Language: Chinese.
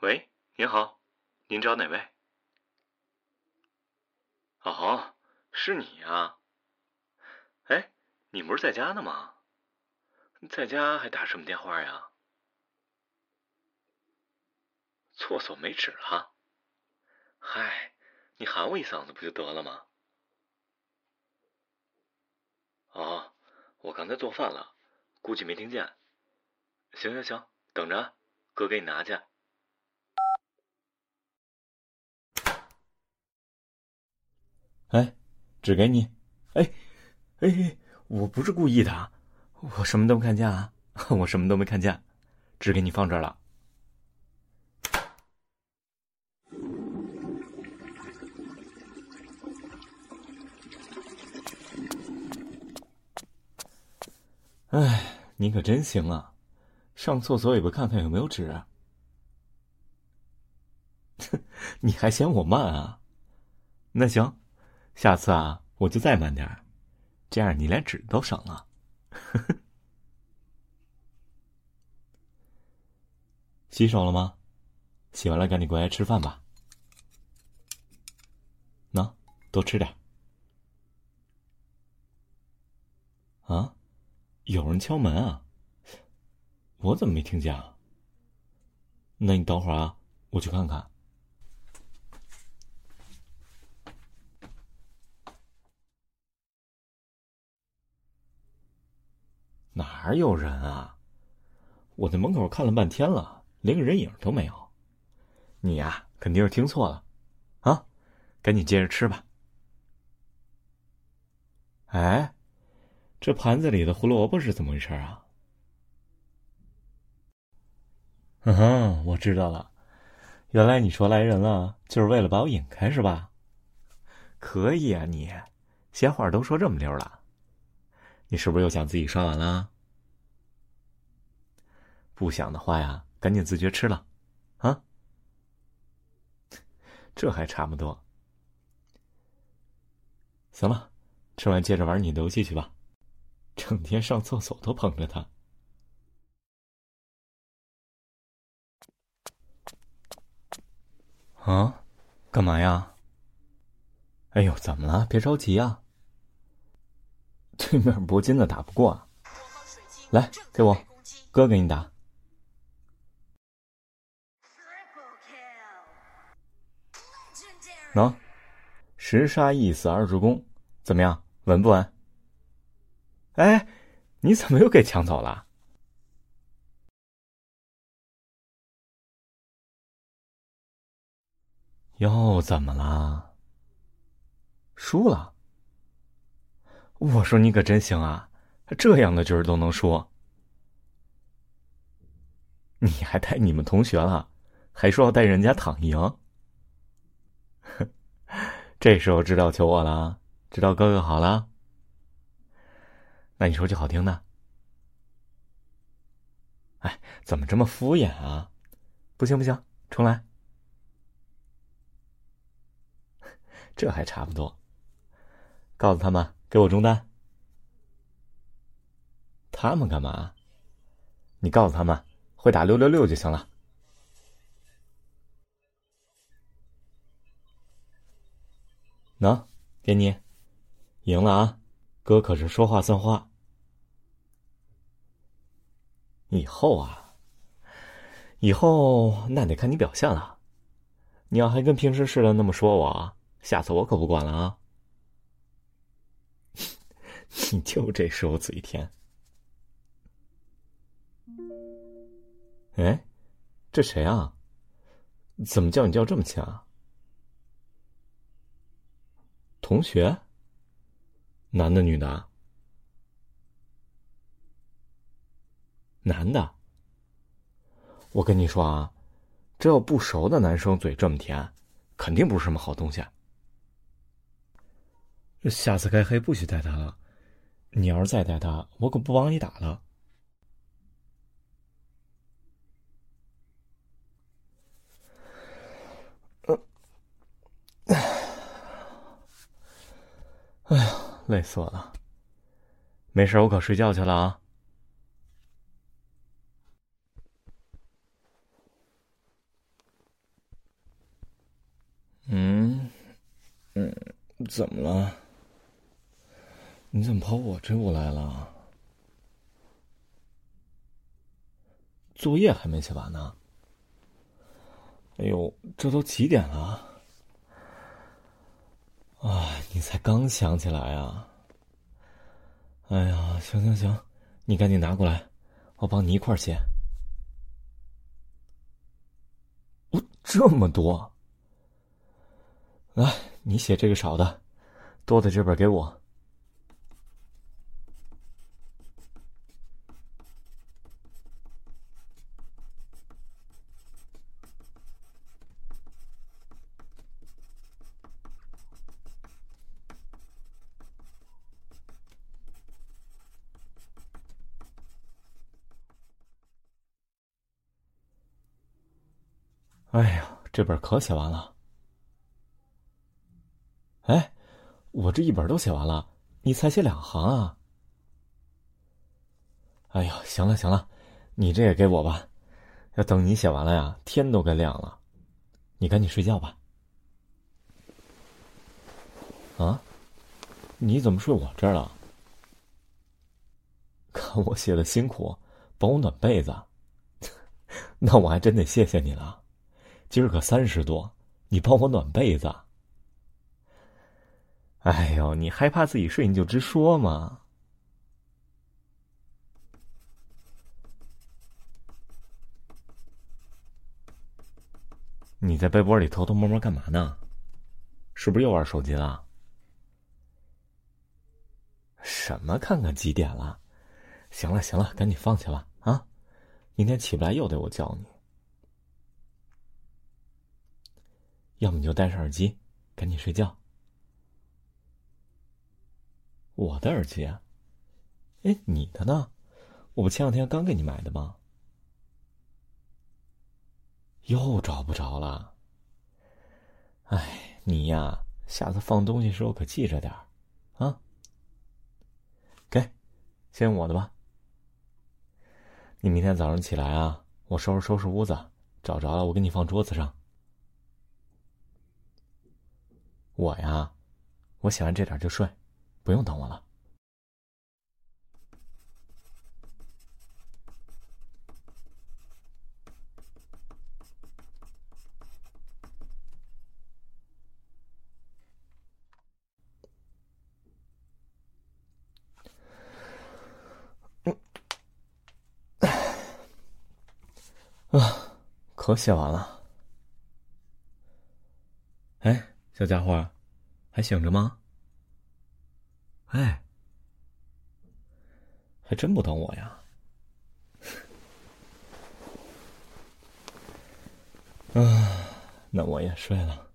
喂，您好，您找哪位？哦，是你呀。哎，你不是在家呢吗？在家还打什么电话呀？厕所没纸了。嗨，你喊我一嗓子不就得了吗？哦，我刚才做饭了，估计没听见。行行行，等着，哥给你拿去。哎，纸给你。哎，哎，我不是故意的，我什么都没看见啊，我什么都没看见，纸给你放这儿了。哎，你可真行啊！上厕所也不看看有没有纸。你还嫌我慢啊？那行，下次啊，我就再慢点儿，这样你连纸都省了。洗手了吗？洗完了赶紧过来吃饭吧。喏，多吃点。啊？有人敲门啊！我怎么没听见啊？那你等会儿啊，我去看看。哪有人啊？我在门口看了半天了，连个人影都没有。你呀，肯定是听错了，啊！赶紧接着吃吧。哎。这盘子里的胡萝卜是怎么回事啊？嗯哼，我知道了，原来你说来人了，就是为了把我引开是吧？可以啊，你闲话都说这么溜了，你是不是又想自己刷碗了？不想的话呀，赶紧自觉吃了，啊？这还差不多。行了，吃完接着玩你的游戏去吧。整天上厕所都捧着他。啊，干嘛呀？哎呦，怎么了？别着急啊。对面铂金的打不过啊，来给我，哥给你打。喏，十杀一死二助攻，怎么样？稳不稳？哎，你怎么又给抢走了？又怎么了？输了？我说你可真行啊，这样的局都能输。你还带你们同学了，还说要带人家躺赢。这时候知道求我了，知道哥哥好了。那你说句好听的，哎，怎么这么敷衍啊？不行不行，重来。这还差不多。告诉他们给我中单。他们干嘛？你告诉他们会打六六六就行了。喏，给你，赢了啊！哥可是说话算话，以后啊，以后那得看你表现了。你要还跟平时似的那么说我，下次我可不管了啊！你就这时候嘴甜。哎，这谁啊？怎么叫你叫这么亲啊？同学。男的，女的？男的。我跟你说啊，这要不熟的男生嘴这么甜，肯定不是什么好东西。下次开黑不许带他了，你要是再带他，我可不帮你打了。哎呀！累死我了！没事，我可睡觉去了啊。嗯，嗯，怎么了？你怎么跑我这屋来了？作业还没写完呢。哎呦，这都几点了？啊，你才刚想起来啊！哎呀，行行行，你赶紧拿过来，我帮你一块儿写。哦，这么多！来，你写这个少的，多的这本给我。哎呀，这本可写完了。哎，我这一本都写完了，你才写两行啊！哎呀，行了行了，你这也给我吧。要等你写完了呀，天都该亮了。你赶紧睡觉吧。啊？你怎么睡我这儿了？看我写的辛苦，帮我暖被子，那我还真得谢谢你了。今儿可三十多，你帮我暖被子。哎呦，你害怕自己睡，你就直说嘛。你在被窝里偷偷摸摸干嘛呢？是不是又玩手机了？什么？看看几点了？行了行了，赶紧放下吧啊！明天起不来又得我叫你。要么你就戴上耳机，赶紧睡觉。我的耳机啊？哎，你的呢？我不前两天刚给你买的吗？又找不着了。哎，你呀，下次放东西时候可记着点儿，啊。给，先用我的吧。你明天早上起来啊，我收拾收拾屋子，找着了我给你放桌子上。我呀，我写完这点就睡，不用等我了。啊，可写完了。哎。小家伙，还醒着吗？哎，还真不等我呀！啊，那我也睡了。